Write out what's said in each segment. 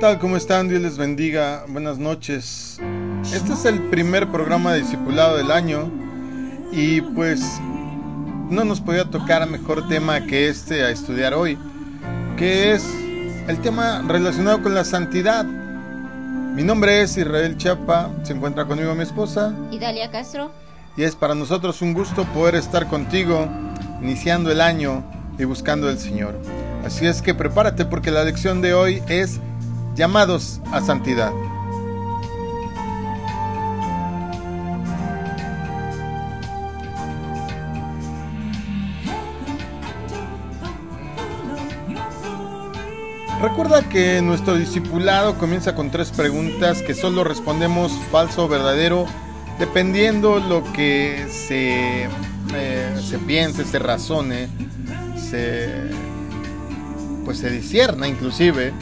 tal? ¿Cómo están? Dios les bendiga. Buenas noches. Este es el primer programa de discipulado del año y pues no nos podía tocar mejor tema que este a estudiar hoy, que es el tema relacionado con la santidad. Mi nombre es Israel Chapa, se encuentra conmigo mi esposa. Idalia Castro. Y es para nosotros un gusto poder estar contigo, iniciando el año y buscando al Señor. Así es que prepárate porque la lección de hoy es llamados a santidad. Recuerda que nuestro discipulado comienza con tres preguntas que solo respondemos falso o verdadero dependiendo lo que se, eh, se piense, se razone, se, pues se discierna inclusive.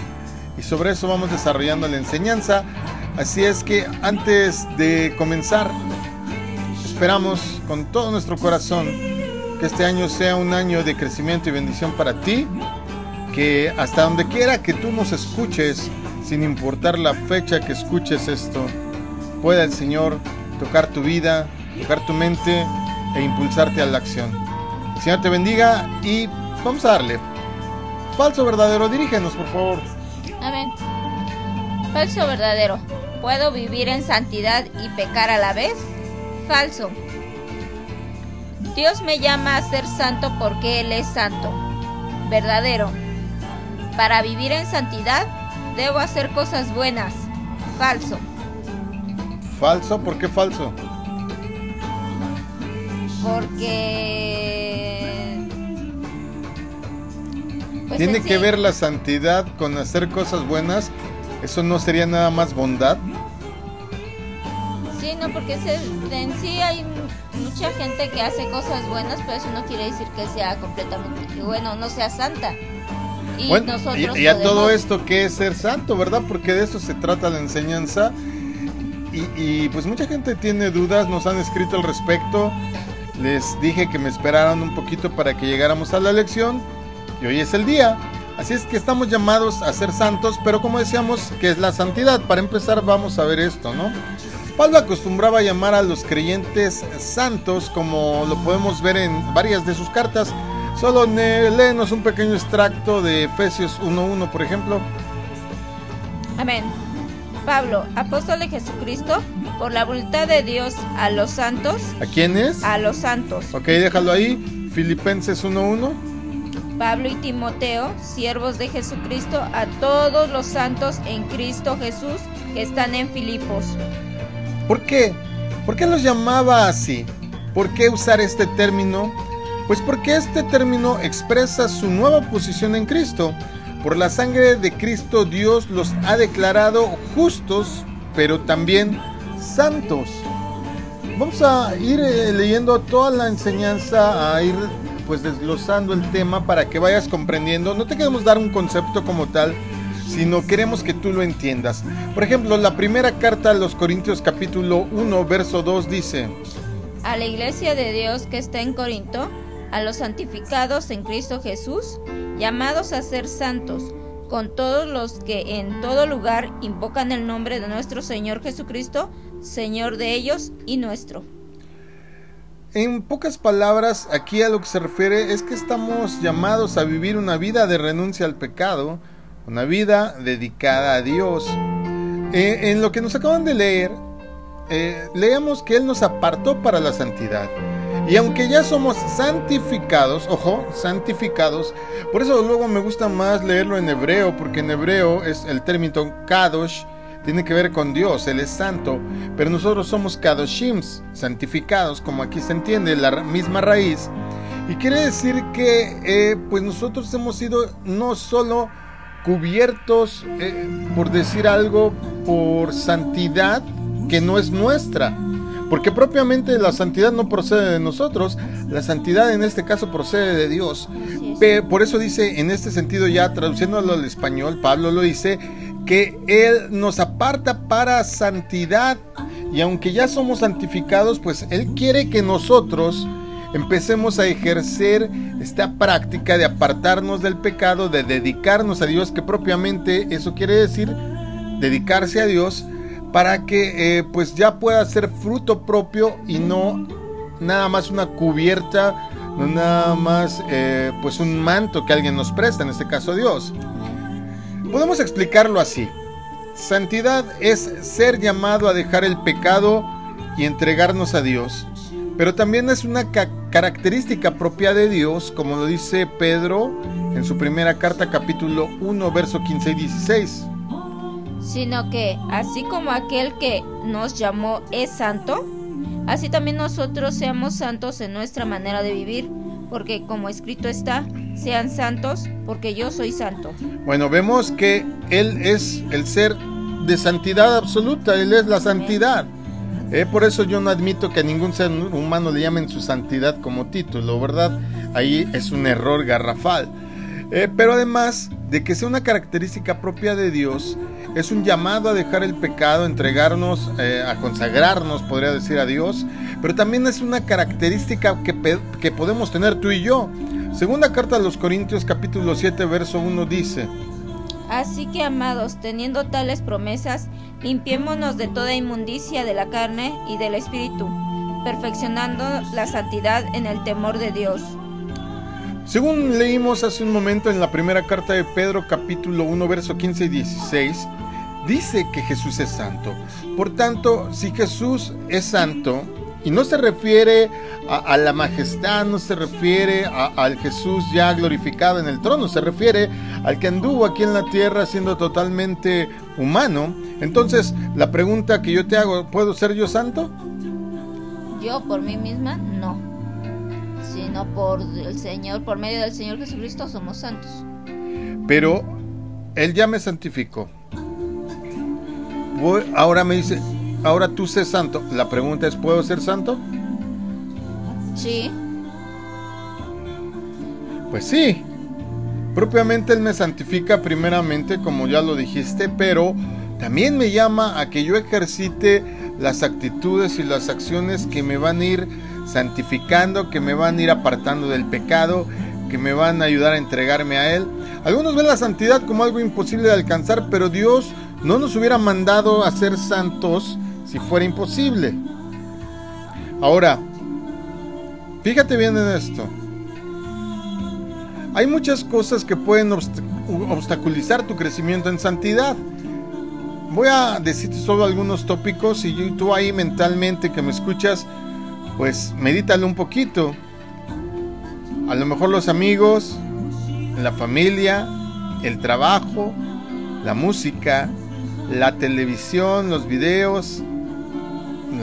Y sobre eso vamos desarrollando la enseñanza. Así es que antes de comenzar, esperamos con todo nuestro corazón que este año sea un año de crecimiento y bendición para ti que hasta donde quiera que tú nos escuches, sin importar la fecha que escuches esto, pueda el Señor tocar tu vida, tocar tu mente e impulsarte a la acción. El Señor te bendiga y vamos a darle. Falso verdadero, dirígenos por favor. Amén. Falso verdadero. ¿Puedo vivir en santidad y pecar a la vez? Falso. Dios me llama a ser santo porque Él es santo. Verdadero. Para vivir en santidad, debo hacer cosas buenas. Falso. ¿Falso? ¿Por qué falso? Porque... Pues ¿Tiene que ver la santidad con hacer cosas buenas? ¿Eso no sería nada más bondad? Sí, no, porque en sí hay mucha gente que hace cosas buenas, pero eso no quiere decir que sea completamente bueno, no sea santa. Y, y, a todo esto, ¿qué es ser santo, verdad? Porque de eso se trata la enseñanza. Y, pues mucha gente tiene dudas, nos han escrito al respecto. Les dije que me esperaran un poquito para que llegáramos a la lección. Y hoy es el día. Así es que estamos llamados a ser santos, pero como decíamos, ¿qué es la santidad? Para empezar vamos a ver esto, ¿no? Pablo acostumbraba a llamar a los creyentes santos, como lo podemos ver en varias de sus cartas. Solo léenos un pequeño extracto de Efesios 1.1, por ejemplo. Amén. Pablo, apóstol de Jesucristo, por la voluntad de Dios a los santos. ¿A quiénes? A los santos. Ok, déjalo ahí. Filipenses 1.1. Pablo y Timoteo, siervos de Jesucristo, a todos los santos en Cristo Jesús que están en Filipos. ¿Por qué? ¿Por qué los llamaba así? ¿Por qué usar este término? Pues porque este término expresa su nueva posición en Cristo. Por la sangre de Cristo Dios los ha declarado justos, pero también santos. Vamos a ir eh, leyendo toda la enseñanza, a ir pues desglosando el tema para que vayas comprendiendo. No te queremos dar un concepto como tal, sino queremos que tú lo entiendas. Por ejemplo, la primera carta a los Corintios capítulo 1, verso 2 dice, A la iglesia de Dios que está en Corinto, a los santificados en Cristo Jesús, llamados a ser santos, con todos los que en todo lugar invocan el nombre de nuestro Señor Jesucristo, Señor de ellos y nuestro. En pocas palabras, aquí a lo que se refiere es que estamos llamados a vivir una vida de renuncia al pecado, una vida dedicada a Dios. Eh, en lo que nos acaban de leer, eh, leemos que Él nos apartó para la santidad. Y aunque ya somos santificados, ojo, santificados, por eso luego me gusta más leerlo en hebreo, porque en hebreo es el término kadosh, tiene que ver con Dios, Él es santo, pero nosotros somos kadoshims, santificados, como aquí se entiende, la misma raíz. Y quiere decir que eh, pues nosotros hemos sido no solo cubiertos, eh, por decir algo, por santidad que no es nuestra, Porque propiamente la santidad no procede de nosotros, la santidad en este caso procede de Dios. Por eso dice, en este sentido ya traduciéndolo al español, Pablo lo dice, que Él nos aparta para santidad. Y aunque ya somos santificados, pues Él quiere que nosotros empecemos a ejercer esta práctica de apartarnos del pecado, de dedicarnos a Dios, que propiamente eso quiere decir dedicarse a Dios para que eh, pues ya pueda ser fruto propio y no nada más una cubierta, nada más eh, pues un manto que alguien nos presta, en este caso Dios. Podemos explicarlo así. Santidad es ser llamado a dejar el pecado y entregarnos a Dios. Pero también es una característica propia de Dios, como lo dice Pedro en su primera carta capítulo 1, verso 15 y 16 sino que así como aquel que nos llamó es santo, así también nosotros seamos santos en nuestra manera de vivir, porque como escrito está, sean santos, porque yo soy santo. Bueno, vemos que Él es el ser de santidad absoluta, Él es la santidad. Eh, por eso yo no admito que a ningún ser humano le llamen su santidad como título, ¿verdad? Ahí es un error garrafal. Eh, pero además de que sea una característica propia de Dios, es un llamado a dejar el pecado, entregarnos, eh, a consagrarnos, podría decir a Dios, pero también es una característica que, que podemos tener tú y yo. Segunda carta a los Corintios capítulo 7 verso 1 dice, Así que amados, teniendo tales promesas, limpiémonos de toda inmundicia de la carne y del espíritu, perfeccionando la santidad en el temor de Dios. Según leímos hace un momento en la primera carta de Pedro capítulo 1 verso 15 y 16, dice que Jesús es santo. Por tanto, si Jesús es santo, y no se refiere a, la majestad, no se refiere al Jesús ya glorificado en el trono, se refiere al que anduvo aquí en la tierra siendo totalmente humano. Entonces, la pregunta que yo te hago, ¿puedo ser yo santo? Yo por mí misma, no sino por el Señor, por medio del Señor Jesucristo somos santos. Pero Él ya me santificó. ahora me dice, ahora tú sé santo. La pregunta es, ¿puedo ser santo? Sí. Pues sí. Propiamente Él me santifica primeramente, como ya lo dijiste, pero también me llama a que yo ejercite las actitudes y las acciones que me van a ir santificando, que me van a ir apartando del pecado, que me van a ayudar a entregarme a Él. Algunos ven la santidad como algo imposible de alcanzar, pero Dios no nos hubiera mandado a ser santos si fuera imposible. Ahora, fíjate bien en esto. Hay muchas cosas que pueden obstaculizar tu crecimiento en santidad. Voy a decirte solo algunos tópicos y tú ahí mentalmente que me escuchas, pues medítalo un poquito. A lo mejor los amigos, la familia, el trabajo, la música, la televisión, los videos,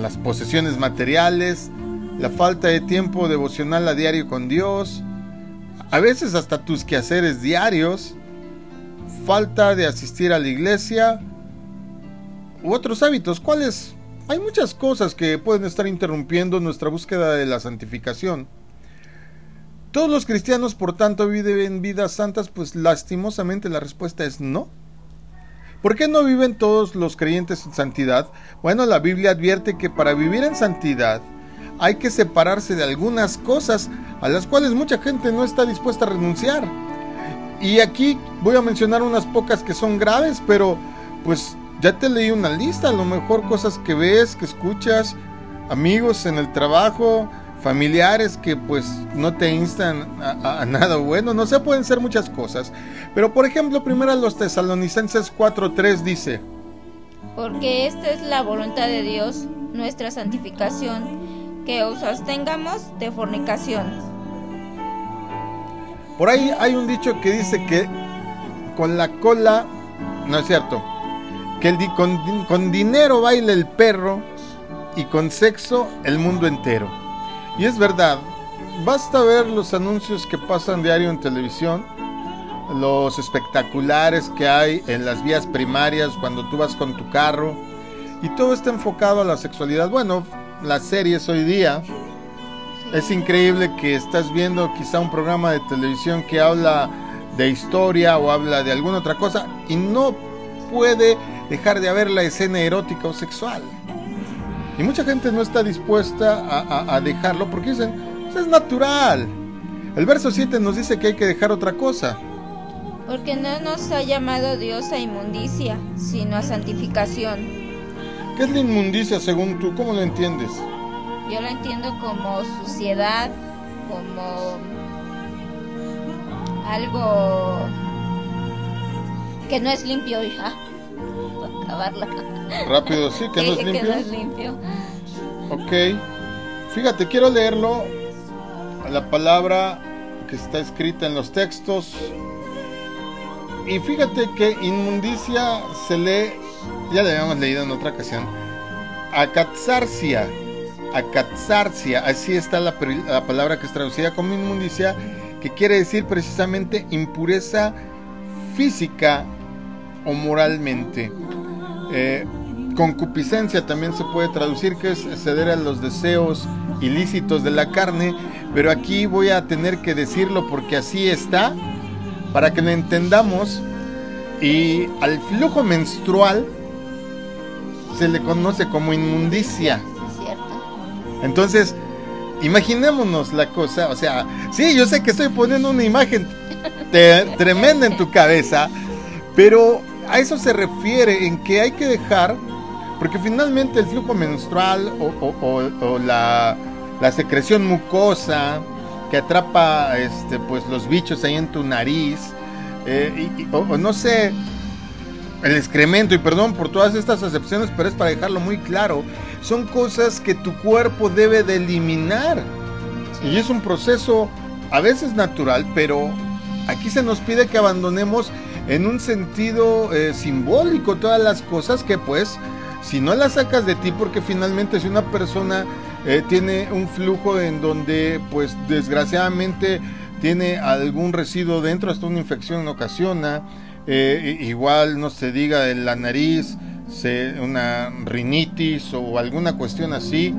las posesiones materiales, la falta de tiempo devocional a diario con Dios, a veces hasta tus quehaceres diarios, falta de asistir a la iglesia u otros hábitos. ¿Cuáles hay muchas cosas que pueden estar interrumpiendo nuestra búsqueda de la santificación. ¿Todos los cristianos, por tanto, viven vidas santas? Pues lastimosamente la respuesta es no. ¿Por qué no viven todos los creyentes en santidad? Bueno, la Biblia advierte que para vivir en santidad hay que separarse de algunas cosas a las cuales mucha gente no está dispuesta a renunciar. Y aquí voy a mencionar unas pocas que son graves, pero pues ya te leí una lista, a lo mejor cosas que ves, que escuchas, amigos en el trabajo, familiares que pues no te instan a, nada bueno, no sé, pueden ser muchas cosas. Pero por ejemplo, primero los tesalonicenses 4.3 dice, porque esta es la voluntad de Dios, nuestra santificación, que os abstengamos de fornicaciones. Por ahí hay un dicho que dice que con la cola, no es cierto, que el, con, con dinero baila el perro y con sexo el mundo entero. Y es verdad, basta ver los anuncios que pasan diario en televisión, los espectaculares que hay en las vías primarias cuando tú vas con tu carro, y todo está enfocado a la sexualidad. Bueno, las series hoy día. Es increíble que estás viendo quizá un programa de televisión que habla de historia o habla de alguna otra cosa y no puede dejar de haber la escena erótica o sexual. Y mucha gente no está dispuesta a, dejarlo porque dicen, es natural. El verso 7 nos dice que hay que dejar otra cosa. Porque no nos ha llamado Dios a inmundicia, sino a santificación. ¿Qué es la inmundicia según tú? ¿Cómo lo entiendes? Yo lo entiendo como suciedad, como algo que no es limpio, hija. Acabarla. Rápido, sí, que no es limpio. Que no es limpio. Ok. Fíjate, quiero leerlo. La palabra que está escrita en los textos. Y fíjate que inmundicia se lee, ya la habíamos leído en otra ocasión, acatzarcia. Acatzarcia, así está la, la palabra que es traducida como inmundicia que quiere decir precisamente impureza física o moralmente. Eh, concupiscencia también se puede traducir, que es ceder a los deseos ilícitos de la carne, pero aquí voy a tener que decirlo porque así está, para que lo entendamos. Y al flujo menstrual se le conoce como inmundicia. Entonces, imaginémonos la cosa, o sea, sí, yo sé que estoy poniendo una imagen tremenda en tu cabeza, pero a eso se refiere, en que hay que dejar, porque finalmente el flujo menstrual o, la, secreción mucosa que atrapa este, pues, los bichos ahí en tu nariz, eh, o no sé, el excremento, y perdón por todas estas acepciones, pero es para dejarlo muy claro, son cosas que tu cuerpo debe de eliminar. Y es un proceso a veces natural, pero aquí se nos pide que abandonemos en un sentido eh, simbólico todas las cosas que pues, si no las sacas de ti, porque finalmente si una persona eh, tiene un flujo en donde pues desgraciadamente tiene algún residuo dentro, hasta una infección ocasiona, eh, igual no se diga de la nariz, se, una rinitis o alguna cuestión así.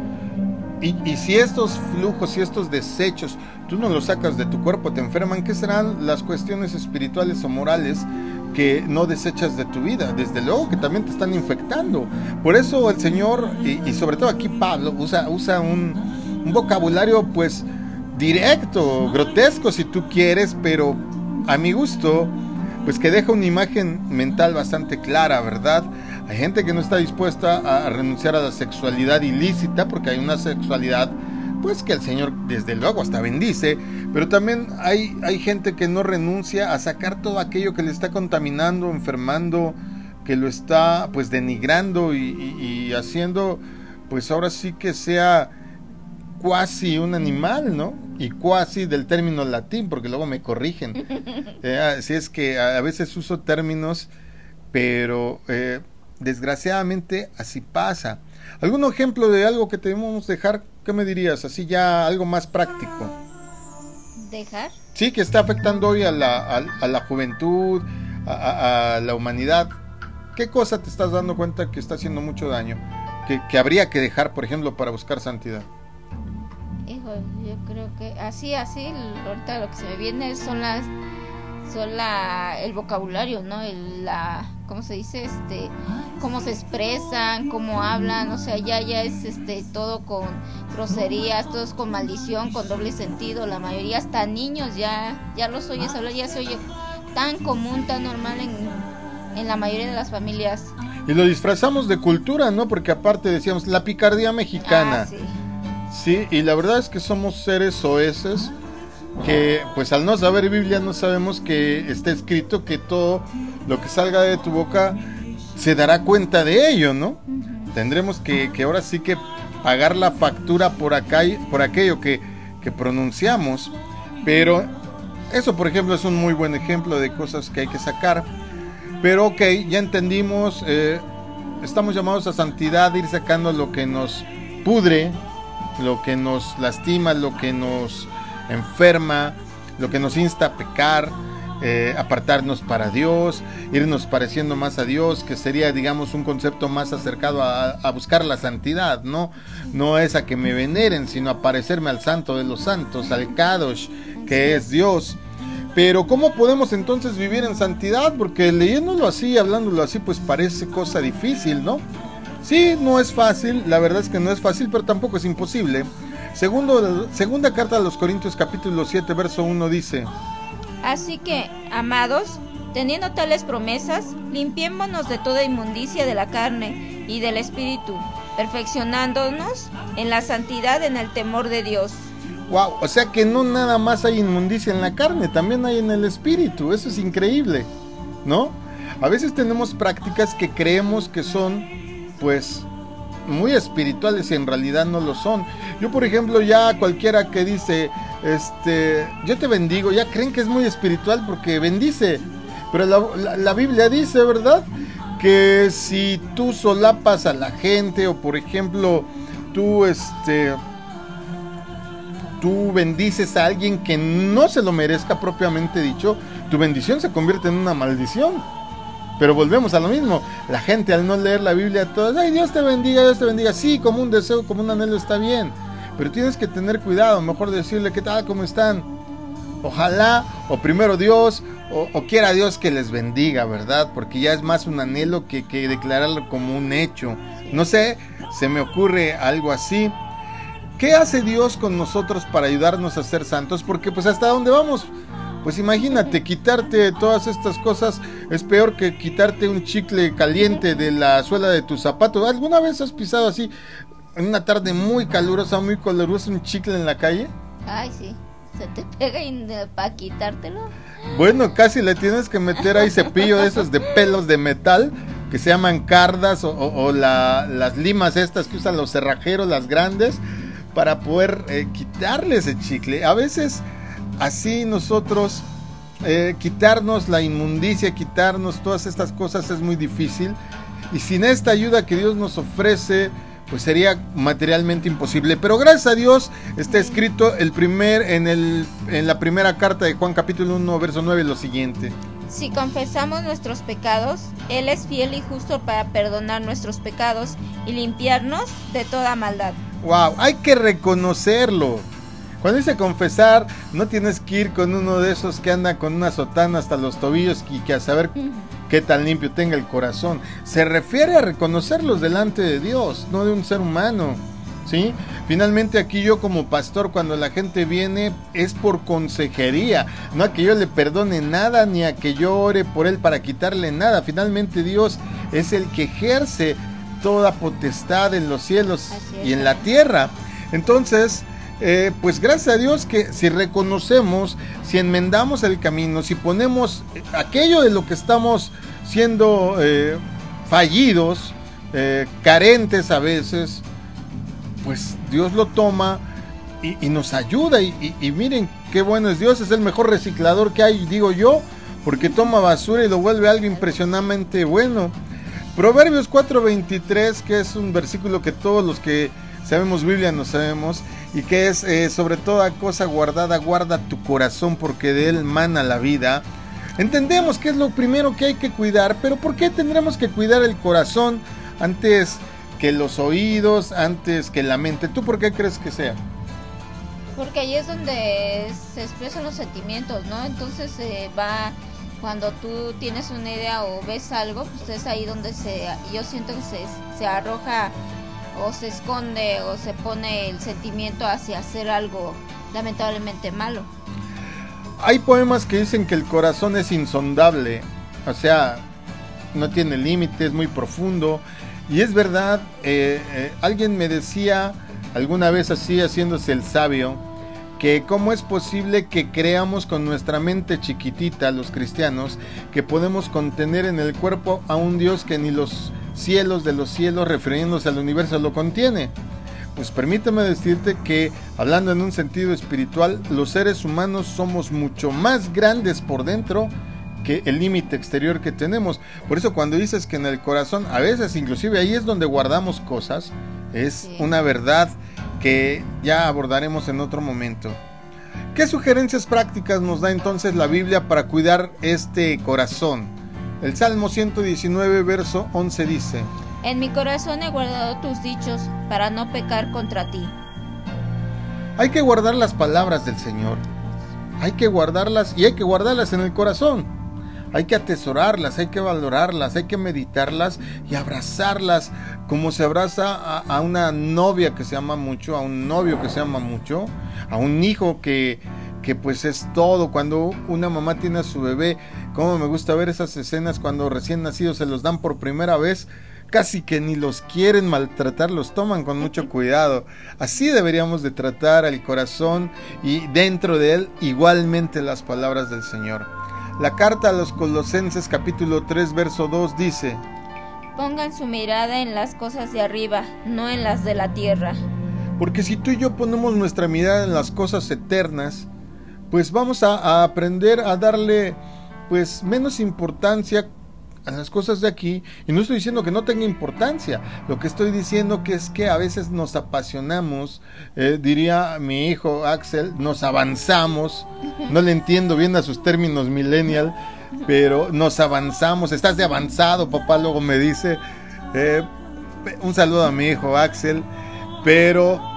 Y, y, si estos flujos y estos desechos tú no los sacas de tu cuerpo, te enferman, ¿qué serán las cuestiones espirituales o morales que no desechas de tu vida? Desde luego que también te están infectando. Por eso el Señor, y, sobre todo aquí Pablo, usa, usa un, un vocabulario pues directo, grotesco si tú quieres, pero a mi gusto pues que deja una imagen mental bastante clara, ¿verdad? Hay gente que no está dispuesta a renunciar a la sexualidad ilícita porque hay una sexualidad pues que el Señor desde luego hasta bendice, pero también hay, hay gente que no renuncia a sacar todo aquello que le está contaminando, enfermando, que lo está pues denigrando y, y haciendo pues ahora sí que sea cuasi un animal, ¿no? Y cuasi del término latín, porque luego me corrigen. Eh, así es que a veces uso términos, pero eh, desgraciadamente así pasa. ¿Algún ejemplo de algo que debemos dejar? ¿Qué me dirías? Así ya algo más práctico. ¿Dejar? Sí, que está afectando hoy a la, a, la juventud, a, la humanidad. ¿Qué cosa te estás dando cuenta que está haciendo mucho daño? Que, que habría que dejar, por ejemplo, para buscar santidad. Hijo, yo creo que así, así, ahorita lo que se me viene son las, son la, el vocabulario, ¿no? El, la, ¿cómo se dice? Este, cómo se expresan, cómo hablan, o sea, ya, ya es, este, todo con groserías, todo es con maldición, con doble sentido, la mayoría hasta niños ya, ya los oyes hablar, ya se oye tan común, tan normal en, en la mayoría de las familias. Y lo disfrazamos de cultura, ¿no? Porque aparte decíamos, la picardía mexicana. Ah, sí Sí, y la verdad es que somos seres soeces que pues al no saber Biblia no sabemos que está escrito que todo lo que salga de tu boca se dará cuenta de ello, ¿no? Tendremos que, que ahora sí que pagar la factura por acá por aquello que, que pronunciamos, pero eso por ejemplo es un muy buen ejemplo de cosas que hay que sacar. Pero ok, ya entendimos, eh, estamos llamados a santidad, ir sacando lo que nos pudre, lo que nos lastima, lo que nos enferma, lo que nos insta a pecar. eh, apartarnos para Dios, irnos pareciendo más a Dios, que sería, digamos, un concepto más acercado a, buscar la santidad, ¿no? No es a que me veneren, sino a parecerme al santo de los santos, al Kadosh, que es Dios. Pero ¿cómo podemos entonces vivir en santidad? Porque leyéndolo así, hablándolo así, pues parece cosa difícil, ¿no? Sí, no es fácil, la verdad es que no es fácil, pero tampoco es imposible. Segundo, segunda carta a los Corintios capítulo 7, verso 1 dice, Así que, amados, teniendo tales promesas, limpiémonos de toda inmundicia de la carne y del espíritu, perfeccionándonos en la santidad en el temor de Dios. Wow, o sea que no nada más hay inmundicia en la carne, también hay en el espíritu, eso es increíble, ¿no? A veces tenemos prácticas que creemos que son, pues, muy espirituales y en realidad no lo son. Yo, por ejemplo, ya cualquiera que dice, este, yo te bendigo, ya creen que es muy espiritual porque bendice. Pero la, Biblia dice, ¿verdad? Que si tú solapas a la gente o por ejemplo, tú este tú bendices a alguien que no se lo merezca propiamente dicho, tu bendición se convierte en una maldición. Pero volvemos a lo mismo. La gente al no leer la Biblia, todas, ay, Dios te bendiga, Dios te bendiga. Sí, como un deseo, como un anhelo está bien. Pero tienes que tener cuidado, mejor decirle, ¿qué tal? ¿Cómo están? Ojalá, o primero Dios, o, quiera Dios que les bendiga, ¿verdad? Porque ya es más un anhelo que, que declararlo como un hecho. No sé, se me ocurre algo así. ¿Qué hace Dios con nosotros para ayudarnos a ser santos? Porque pues hasta dónde vamos, pues imagínate, quitarte todas estas cosas es peor que quitarte un chicle caliente de la suela de tu zapato. ¿Alguna vez has pisado así en una tarde muy calurosa, muy calurosa, un chicle en la calle? Ay, sí. ¿Se te pega para quitártelo? Bueno, casi le tienes que meter ahí cepillo de esos de pelos de metal que se llaman cardas o, las limas estas que usan los cerrajeros, las grandes, para poder eh, quitarle ese chicle. A veces así nosotros eh, quitarnos la inmundicia, quitarnos todas estas cosas es muy difícil. Y sin esta ayuda que Dios nos ofrece, pues sería materialmente imposible. Pero gracias a Dios está escrito el primer, en, el, en la primera carta de Juan capítulo 1, verso 9, lo siguiente. Si confesamos nuestros pecados, Él es fiel y justo para perdonar nuestros pecados y limpiarnos de toda maldad. ¡Wow! Hay que reconocerlo. Cuando dice confesar, no tienes que ir con uno de esos que anda con una sotana hasta los tobillos y que a saber qué tan limpio tenga el corazón. Se refiere a reconocerlos delante de Dios, no de un ser humano. ¿Sí? Finalmente aquí yo como pastor cuando la gente viene es por consejería, no a que yo le perdone nada ni a que yo ore por él para quitarle nada. Finalmente Dios es el que ejerce toda potestad en los cielos y en la tierra. Entonces, eh, pues gracias a Dios que si reconocemos, si enmendamos el camino, si ponemos aquello de lo que estamos siendo eh, fallidos, eh, carentes a veces, pues Dios lo toma y, nos ayuda. Y, miren qué bueno es Dios, es el mejor reciclador que hay, digo yo, porque toma basura y lo vuelve algo impresionantemente bueno. Proverbios 4:23, que es un versículo que todos los que sabemos Biblia no sabemos, y que es eh, sobre toda cosa guardada, guarda tu corazón porque de él mana la vida. Entendemos que es lo primero que hay que cuidar, pero ¿por qué tendremos que cuidar el corazón antes que los oídos, antes que la mente? ¿Tú por qué crees que sea? Porque ahí es donde se expresan los sentimientos, ¿no? Entonces eh, va cuando tú tienes una idea o ves algo, pues es ahí donde se, yo siento que se, se arroja o se esconde o se pone el sentimiento hacia hacer algo lamentablemente malo. Hay poemas que dicen que el corazón es insondable, o sea, no tiene límites, muy profundo. Y es verdad, eh, eh, alguien me decía alguna vez así, haciéndose el sabio, que cómo es posible que creamos con nuestra mente chiquitita, los cristianos, que podemos contener en el cuerpo a un Dios que ni los cielos de los cielos, refiriéndose al universo, lo contiene. Pues permítame decirte que, hablando en un sentido espiritual, los seres humanos somos mucho más grandes por dentro que el límite exterior que tenemos. Por eso cuando dices que en el corazón, a veces inclusive ahí es donde guardamos cosas, es una verdad que ya abordaremos en otro momento. ¿Qué sugerencias prácticas nos da entonces la Biblia para cuidar este corazón? El Salmo 119, verso 11 dice, En mi corazón he guardado tus dichos para no pecar contra ti. Hay que guardar las palabras del Señor. Hay que guardarlas y hay que guardarlas en el corazón. Hay que atesorarlas, hay que valorarlas, hay que meditarlas y abrazarlas como se abraza a, a, una novia que se ama mucho, a un novio que se ama mucho, a un hijo que, que pues es todo. Cuando una mamá tiene a su bebé, como me gusta ver esas escenas cuando recién nacidos se los dan por primera vez casi que ni los quieren maltratar, los toman con mucho cuidado. Así deberíamos de tratar al corazón y dentro de él igualmente las palabras del Señor. La carta a los Colosenses capítulo 3 verso 2 dice, Pongan su mirada en las cosas de arriba, no en las de la tierra. Porque si tú y yo ponemos nuestra mirada en las cosas eternas, pues vamos a, a aprender a darle pues menos importancia a las cosas de aquí y no estoy diciendo que no tenga importancia lo que estoy diciendo que es que a veces nos apasionamos eh, diría mi hijo Axel nos avanzamos no le entiendo bien a sus términos millennial pero nos avanzamos estás de avanzado papá luego me dice eh, un saludo a mi hijo Axel pero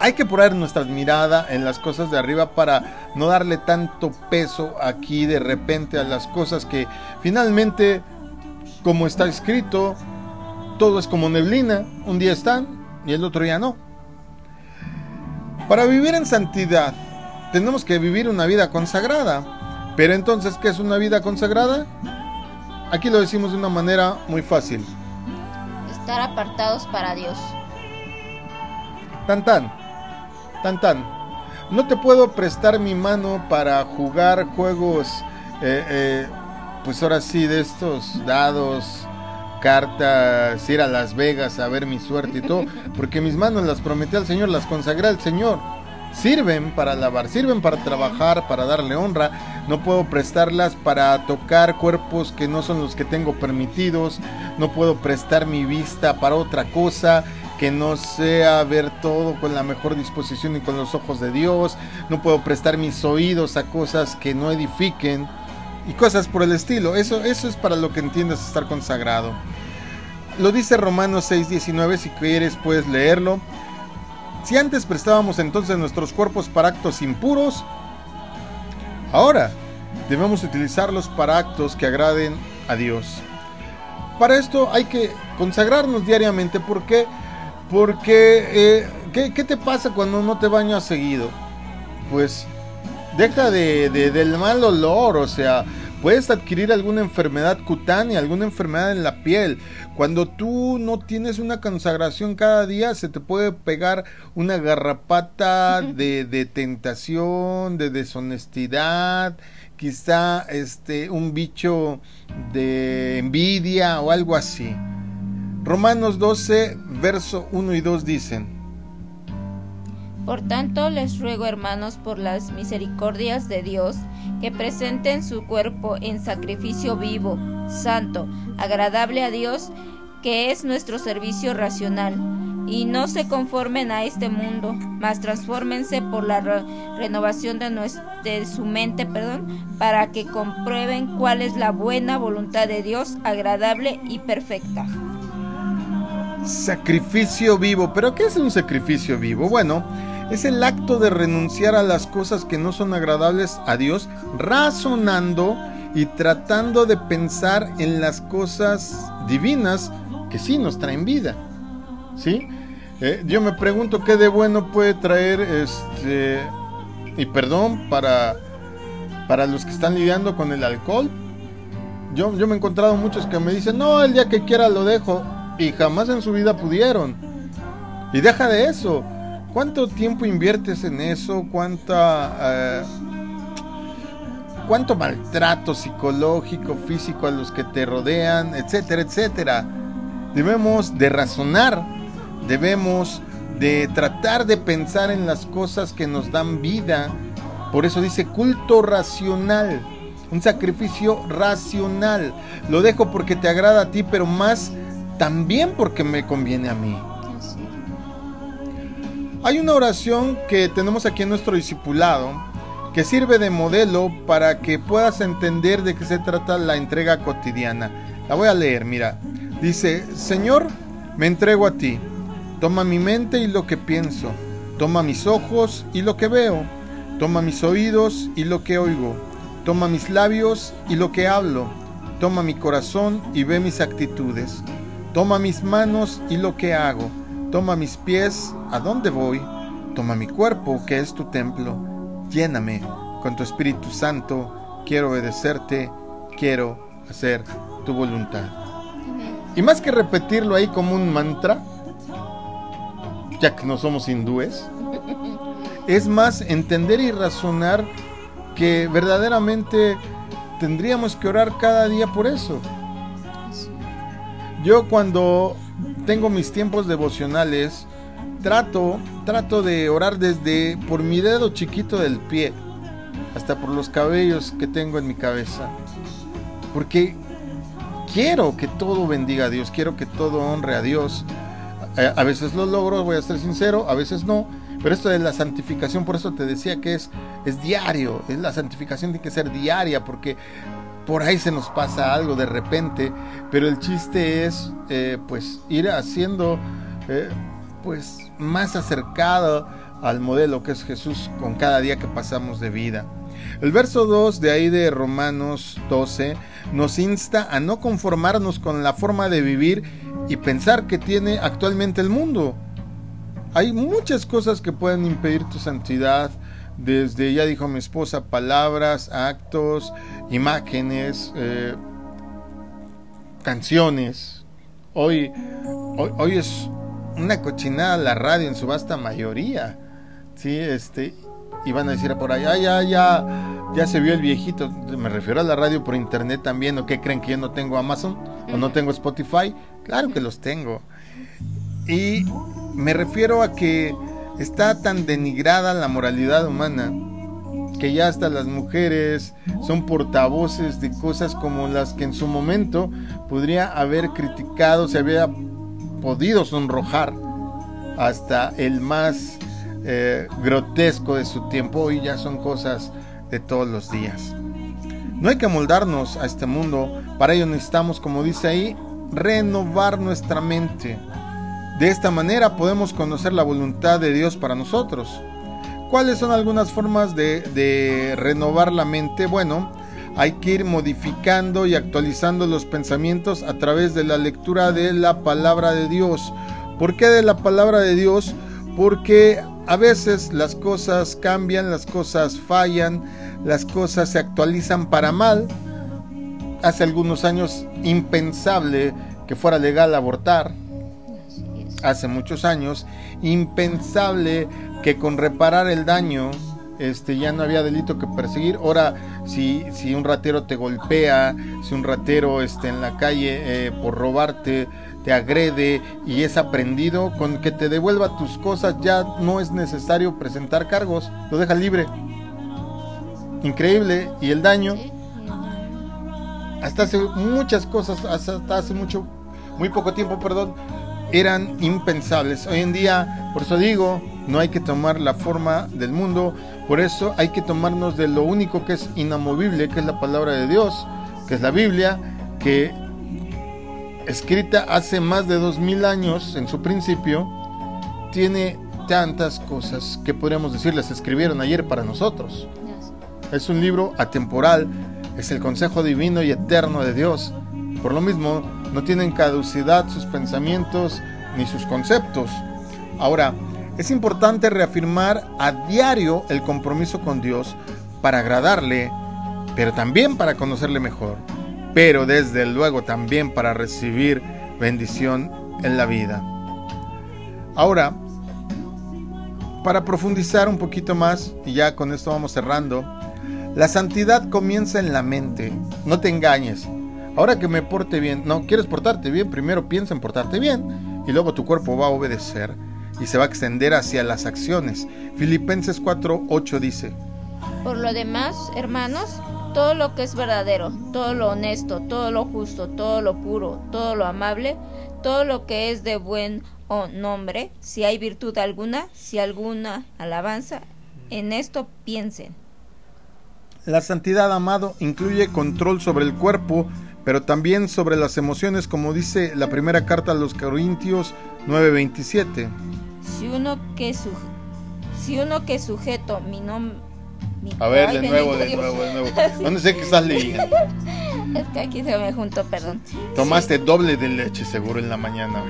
hay que poner nuestra mirada en las cosas de arriba para no darle tanto peso aquí de repente a las cosas que finalmente, como está escrito, todo es como neblina, un día están y el otro día no. Para vivir en santidad tenemos que vivir una vida consagrada. Pero entonces, ¿qué es una vida consagrada? Aquí lo decimos de una manera muy fácil. Estar apartados para Dios. Tan tan tan tan. No te puedo prestar mi mano para jugar juegos, eh, eh, pues ahora sí, de estos dados, cartas, ir a Las Vegas a ver mi suerte y todo, porque mis manos las prometí al Señor, las consagré al Señor. Sirven para lavar, sirven para trabajar, para darle honra. No puedo prestarlas para tocar cuerpos que no son los que tengo permitidos. No puedo prestar mi vista para otra cosa que no sea ver todo con la mejor disposición y con los ojos de Dios. No puedo prestar mis oídos a cosas que no edifiquen y cosas por el estilo. Eso, eso es para lo que entiendes estar consagrado. Lo dice Romanos 6:19, si quieres puedes leerlo. Si antes prestábamos entonces nuestros cuerpos para actos impuros, ahora debemos utilizarlos para actos que agraden a Dios. Para esto hay que consagrarnos diariamente porque porque, eh, ¿qué, ¿qué, te pasa cuando no te bañas seguido? Pues deja de, de, del mal olor, o sea, puedes adquirir alguna enfermedad cutánea, alguna enfermedad en la piel. Cuando tú no tienes una consagración cada día, se te puede pegar una garrapata de, de tentación, de deshonestidad, quizá este, un bicho de envidia o algo así. Romanos 12, verso 1 y 2 dicen, Por tanto les ruego hermanos por las misericordias de Dios, que presenten su cuerpo en sacrificio vivo, santo, agradable a Dios, que es nuestro servicio racional, y no se conformen a este mundo, mas transfórmense por la re renovación de, de su mente, perdón, para que comprueben cuál es la buena voluntad de Dios, agradable y perfecta. Sacrificio vivo. ¿Pero qué es un sacrificio vivo? Bueno, es el acto de renunciar a las cosas que no son agradables a Dios, razonando y tratando de pensar en las cosas divinas que sí nos traen vida. ¿Sí? Eh, yo me pregunto qué de bueno puede traer este y perdón para para los que están lidiando con el alcohol. Yo, yo me he encontrado muchos que me dicen, no, el día que quiera lo dejo y jamás en su vida pudieron. Y deja de eso. ¿Cuánto tiempo inviertes en eso? ¿Cuánta... Eh, cuánto maltrato psicológico, físico a los que te rodean, etcétera, etcétera. Debemos de razonar, debemos de tratar de pensar en las cosas que nos dan vida. Por eso dice culto racional, un sacrificio racional. Lo dejo porque te agrada a ti, pero más también porque me conviene a mí. Hay una oración que tenemos aquí en nuestro discipulado que sirve de modelo para que puedas entender de qué se trata la entrega cotidiana. La voy a leer, mira. Dice, Señor, me entrego a ti. Toma mi mente y lo que pienso. Toma mis ojos y lo que veo. Toma mis oídos y lo que oigo. Toma mis labios y lo que hablo. Toma mi corazón y ve mis actitudes. Toma mis manos y lo que hago. Toma mis pies, a dónde voy. Toma mi cuerpo, que es tu templo. Lléname con tu Espíritu Santo. Quiero obedecerte. Quiero hacer tu voluntad. Y más que repetirlo ahí como un mantra, ya que no somos hindúes, es más entender y razonar que verdaderamente tendríamos que orar cada día por eso. Yo cuando tengo mis tiempos devocionales, trato, trato de orar desde por mi dedo chiquito del pie hasta por los cabellos que tengo en mi cabeza. Porque quiero que todo bendiga a Dios, quiero que todo honre a Dios. A veces lo logro, voy a ser sincero, a veces no. Pero esto de la santificación, por eso te decía que es, es diario, es la santificación tiene que ser diaria, porque por ahí se nos pasa algo de repente, pero el chiste es eh, pues ir haciendo eh, pues más acercado al modelo que es Jesús con cada día que pasamos de vida. El verso 2 de ahí de Romanos 12 nos insta a no conformarnos con la forma de vivir y pensar que tiene actualmente el mundo. Hay muchas cosas que pueden impedir tu santidad, desde, ya dijo mi esposa, palabras, actos, imágenes, eh, canciones. Hoy, hoy, hoy, es una cochinada la radio en su vasta mayoría. Sí, este, y van a decir por allá, ya, ya, ya se vio el viejito. Me refiero a la radio por internet también. ¿O qué creen que yo no tengo Amazon? ¿O no tengo Spotify? Claro que los tengo. Y me refiero a que está tan denigrada la moralidad humana que ya hasta las mujeres son portavoces de cosas como las que en su momento podría haber criticado, se había podido sonrojar hasta el más eh, grotesco de su tiempo, hoy ya son cosas de todos los días. No hay que moldarnos a este mundo, para ello necesitamos, como dice ahí, renovar nuestra mente. De esta manera podemos conocer la voluntad de Dios para nosotros. ¿Cuáles son algunas formas de, renovar la mente? Bueno, hay que ir modificando y actualizando los pensamientos a través de la lectura de la palabra de Dios. ¿Por qué de la palabra de Dios? Porque a veces las cosas cambian, las cosas fallan, las cosas se actualizan para mal. Hace algunos años impensable que fuera legal abortar. Hace muchos años impensable que con reparar el daño este, ya no había delito que perseguir. Ahora, si, si un ratero te golpea, si un ratero este, en la calle eh, por robarte te agrede y es aprendido, con que te devuelva tus cosas ya no es necesario presentar cargos, lo deja libre. Increíble. Y el daño, hasta hace muchas cosas, hasta hace mucho, muy poco tiempo, perdón, eran impensables. Hoy en día, por eso digo, no hay que tomar la forma del mundo, por eso hay que tomarnos de lo único que es inamovible, que es la palabra de Dios, que es la Biblia, que escrita hace más de dos mil años en su principio, tiene tantas cosas que podríamos decir las escribieron ayer para nosotros. Es un libro atemporal, es el consejo divino y eterno de Dios. Por lo mismo, no tienen caducidad sus pensamientos ni sus conceptos. Ahora, es importante reafirmar a diario el compromiso con Dios para agradarle, pero también para conocerle mejor pero desde luego también para recibir bendición en la vida. Ahora, para profundizar un poquito más, y ya con esto vamos cerrando, la santidad comienza en la mente, no te engañes. Ahora que me porte bien, no, quieres portarte bien, primero piensa en portarte bien y luego tu cuerpo va a obedecer y se va a extender hacia las acciones. Filipenses 4:8 dice, Por lo demás, hermanos, todo lo que es verdadero, todo lo honesto, todo lo justo, todo lo puro, todo lo amable, todo lo que es de buen nombre, si hay virtud alguna, si alguna alabanza, en esto piensen. La santidad, amado, incluye control sobre el cuerpo, pero también sobre las emociones, como dice la primera carta a los Corintios 9:27. Si uno que su, si uno que sujeto mi nombre a ver, de nuevo, de nuevo, de nuevo. ¿Dónde sé que estás leyendo? Es que aquí se me juntó, perdón. Tomaste doble de leche seguro en la mañana.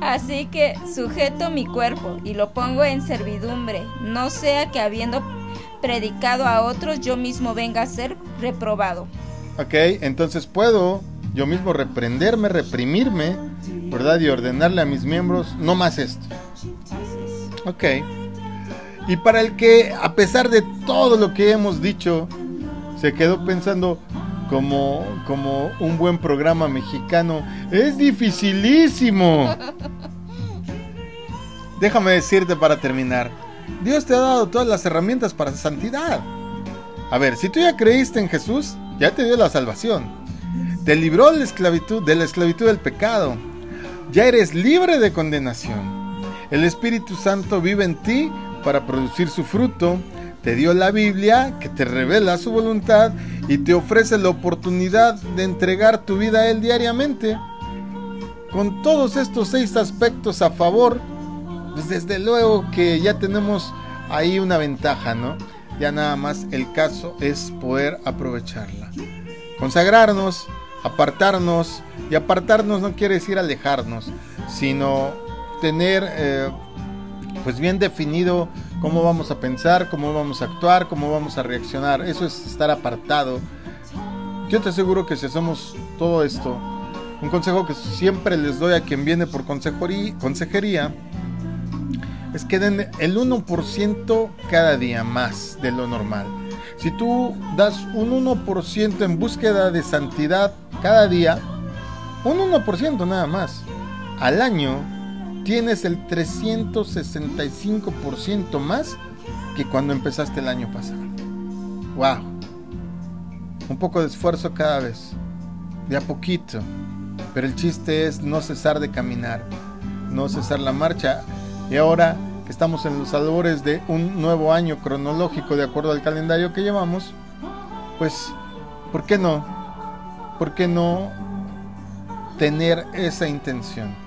Así que sujeto mi cuerpo y lo pongo en servidumbre, no sea que habiendo predicado a otros yo mismo venga a ser reprobado. Ok, entonces puedo yo mismo reprenderme, reprimirme, ¿verdad? Y ordenarle a mis miembros, no más esto. Ok. Y para el que, a pesar de todo lo que hemos dicho, se quedó pensando como, como un buen programa mexicano, es dificilísimo. Déjame decirte para terminar, Dios te ha dado todas las herramientas para santidad. A ver, si tú ya creíste en Jesús, ya te dio la salvación. Te libró de la esclavitud, de la esclavitud del pecado. Ya eres libre de condenación. El Espíritu Santo vive en ti para producir su fruto, te dio la Biblia que te revela su voluntad y te ofrece la oportunidad de entregar tu vida a Él diariamente. Con todos estos seis aspectos a favor, pues desde luego que ya tenemos ahí una ventaja, ¿no? Ya nada más el caso es poder aprovecharla. Consagrarnos, apartarnos, y apartarnos no quiere decir alejarnos, sino tener eh, pues bien definido cómo vamos a pensar, cómo vamos a actuar, cómo vamos a reaccionar. Eso es estar apartado. Yo te aseguro que si hacemos todo esto, un consejo que siempre les doy a quien viene por consejería, es que den el 1% cada día más de lo normal. Si tú das un 1% en búsqueda de santidad cada día, un 1% nada más, al año tienes el 365% más que cuando empezaste el año pasado. ¡Wow! Un poco de esfuerzo cada vez, de a poquito. Pero el chiste es no cesar de caminar, no cesar la marcha. Y ahora que estamos en los albores de un nuevo año cronológico de acuerdo al calendario que llevamos, pues, ¿por qué no? ¿Por qué no tener esa intención?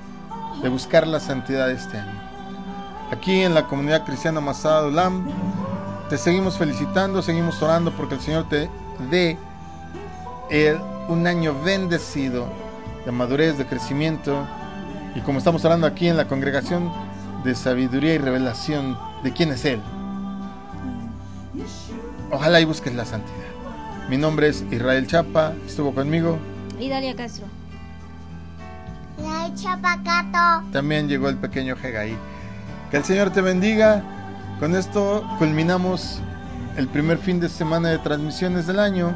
de buscar la santidad este año. Aquí en la comunidad cristiana Masada Ulam, te seguimos felicitando, seguimos orando porque el Señor te dé un año bendecido de madurez, de crecimiento y como estamos hablando aquí en la congregación, de sabiduría y revelación de quién es Él. Ojalá y busques la santidad. Mi nombre es Israel Chapa, estuvo conmigo. Y Dalia Castro. También llegó el pequeño Hegai. Que el Señor te bendiga. Con esto culminamos el primer fin de semana de transmisiones del año.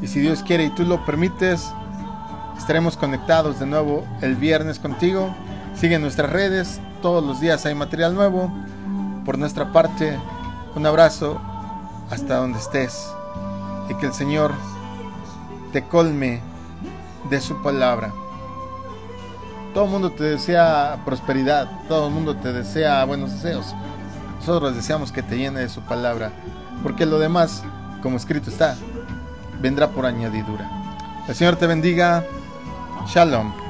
Y si Dios quiere y tú lo permites, estaremos conectados de nuevo el viernes contigo. Sigue nuestras redes, todos los días hay material nuevo. Por nuestra parte, un abrazo hasta donde estés. Y que el Señor te colme de su palabra. Todo el mundo te desea prosperidad, todo el mundo te desea buenos deseos. Nosotros deseamos que te llene de su palabra, porque lo demás, como escrito está, vendrá por añadidura. El Señor te bendiga. Shalom.